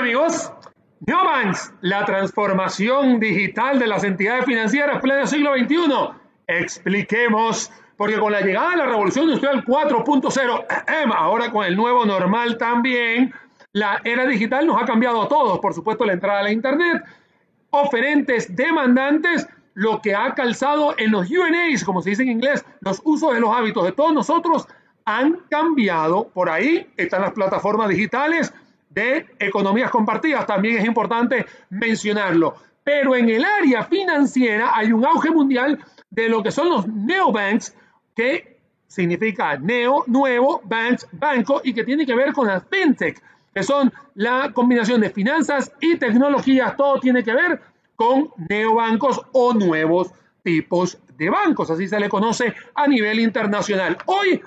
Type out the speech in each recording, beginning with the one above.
amigos? Neobanks, la transformación digital de las entidades financieras pleno siglo XXI. Expliquemos, porque con la llegada de la revolución industrial 4.0, ahora con el nuevo normal también, la era digital nos ha cambiado a todos. Por supuesto, la entrada a la Internet, oferentes, demandantes, lo que ha calzado en los UNAs, como se dice en inglés, los usos de los hábitos de todos nosotros han cambiado. Por ahí están las plataformas digitales de economías compartidas, también es importante mencionarlo. Pero en el área financiera hay un auge mundial de lo que son los neobanks, que significa neo, nuevo, banks, banco, y que tiene que ver con las fintech, que son la combinación de finanzas y tecnologías, todo tiene que ver con neobancos o nuevos tipos de bancos, así se le conoce a nivel internacional. Hoy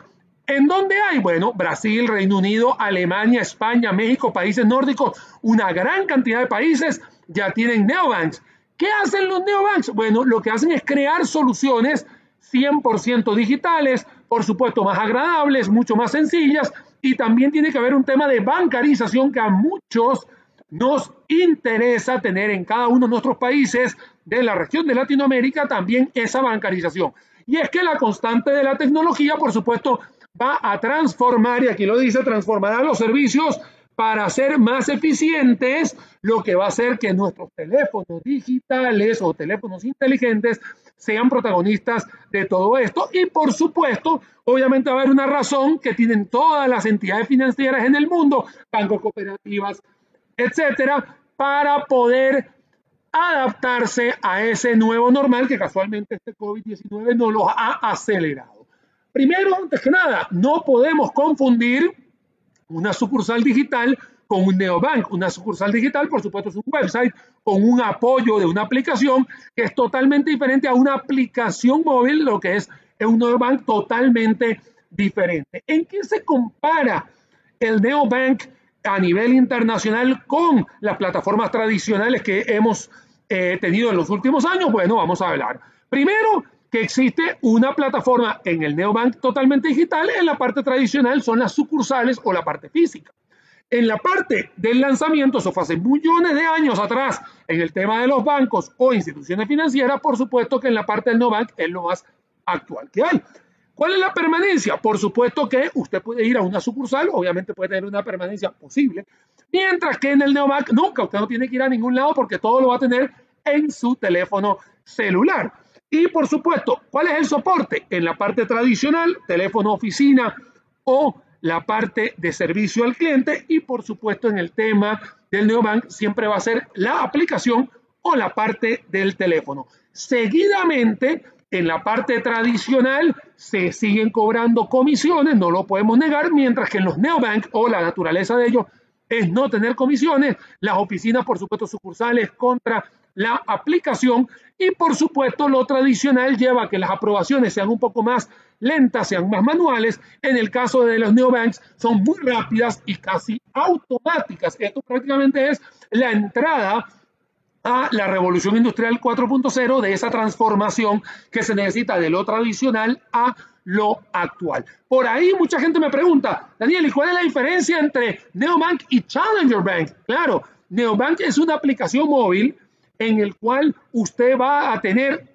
¿En dónde hay? Bueno, Brasil, Reino Unido, Alemania, España, México, países nórdicos, una gran cantidad de países ya tienen neobanks. ¿Qué hacen los neobanks? Bueno, lo que hacen es crear soluciones 100% digitales, por supuesto más agradables, mucho más sencillas, y también tiene que haber un tema de bancarización que a muchos nos interesa tener en cada uno de nuestros países de la región de Latinoamérica también esa bancarización. Y es que la constante de la tecnología, por supuesto, va a transformar, y aquí lo dice, transformará los servicios para ser más eficientes, lo que va a hacer que nuestros teléfonos digitales o teléfonos inteligentes sean protagonistas de todo esto. Y por supuesto, obviamente va a haber una razón que tienen todas las entidades financieras en el mundo, bancos, cooperativas, etcétera, para poder adaptarse a ese nuevo normal que casualmente este COVID-19 no los ha acelerado. Primero, antes que nada, no podemos confundir una sucursal digital con un neobank. Una sucursal digital, por supuesto, es un website con un apoyo de una aplicación que es totalmente diferente a una aplicación móvil, lo que es un neobank totalmente diferente. ¿En qué se compara el neobank a nivel internacional con las plataformas tradicionales que hemos eh, tenido en los últimos años? Bueno, vamos a hablar. Primero, que existe una plataforma en el neobank totalmente digital, en la parte tradicional son las sucursales o la parte física. En la parte del lanzamiento, eso fue hace millones de años atrás, en el tema de los bancos o instituciones financieras, por supuesto que en la parte del neobank es lo más actual que hay. ¿Cuál es la permanencia? Por supuesto que usted puede ir a una sucursal, obviamente puede tener una permanencia posible, mientras que en el neobank nunca, usted no tiene que ir a ningún lado porque todo lo va a tener en su teléfono celular. Y por supuesto, ¿cuál es el soporte? En la parte tradicional, teléfono oficina o la parte de servicio al cliente y por supuesto en el tema del neobank siempre va a ser la aplicación o la parte del teléfono. Seguidamente, en la parte tradicional se siguen cobrando comisiones, no lo podemos negar, mientras que en los neobank o la naturaleza de ellos es no tener comisiones, las oficinas, por supuesto, sucursales contra la aplicación y por supuesto lo tradicional lleva a que las aprobaciones sean un poco más lentas, sean más manuales. En el caso de los neobanks son muy rápidas y casi automáticas. Esto prácticamente es la entrada a la revolución industrial 4.0 de esa transformación que se necesita de lo tradicional a lo actual. Por ahí mucha gente me pregunta, Daniel, ¿y cuál es la diferencia entre Neobank y Challenger Bank? Claro, Neobank es una aplicación móvil en el cual usted va a tener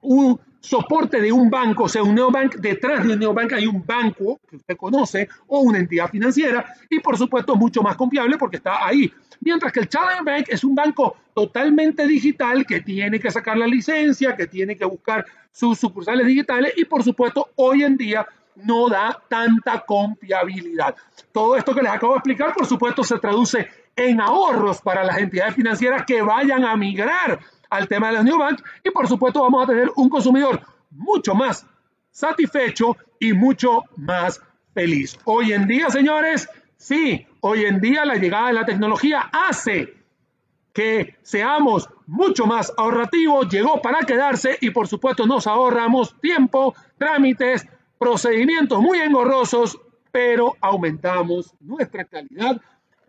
un soporte de un banco, o sea, un neobank, detrás de un neobank hay un banco que usted conoce o una entidad financiera y por supuesto mucho más confiable porque está ahí. Mientras que el Challenger Bank es un banco totalmente digital que tiene que sacar la licencia, que tiene que buscar sus sucursales digitales y por supuesto hoy en día no da tanta confiabilidad. Todo esto que les acabo de explicar, por supuesto, se traduce en ahorros para las entidades financieras que vayan a migrar al tema de los Bank y por supuesto vamos a tener un consumidor mucho más satisfecho y mucho más feliz. Hoy en día, señores, sí, hoy en día la llegada de la tecnología hace que seamos mucho más ahorrativos, llegó para quedarse y por supuesto nos ahorramos tiempo, trámites, procedimientos muy engorrosos, pero aumentamos nuestra calidad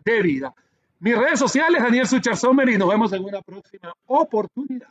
de vida. Mis redes sociales, Daniel Suchar Sommer, y nos vemos en una próxima oportunidad.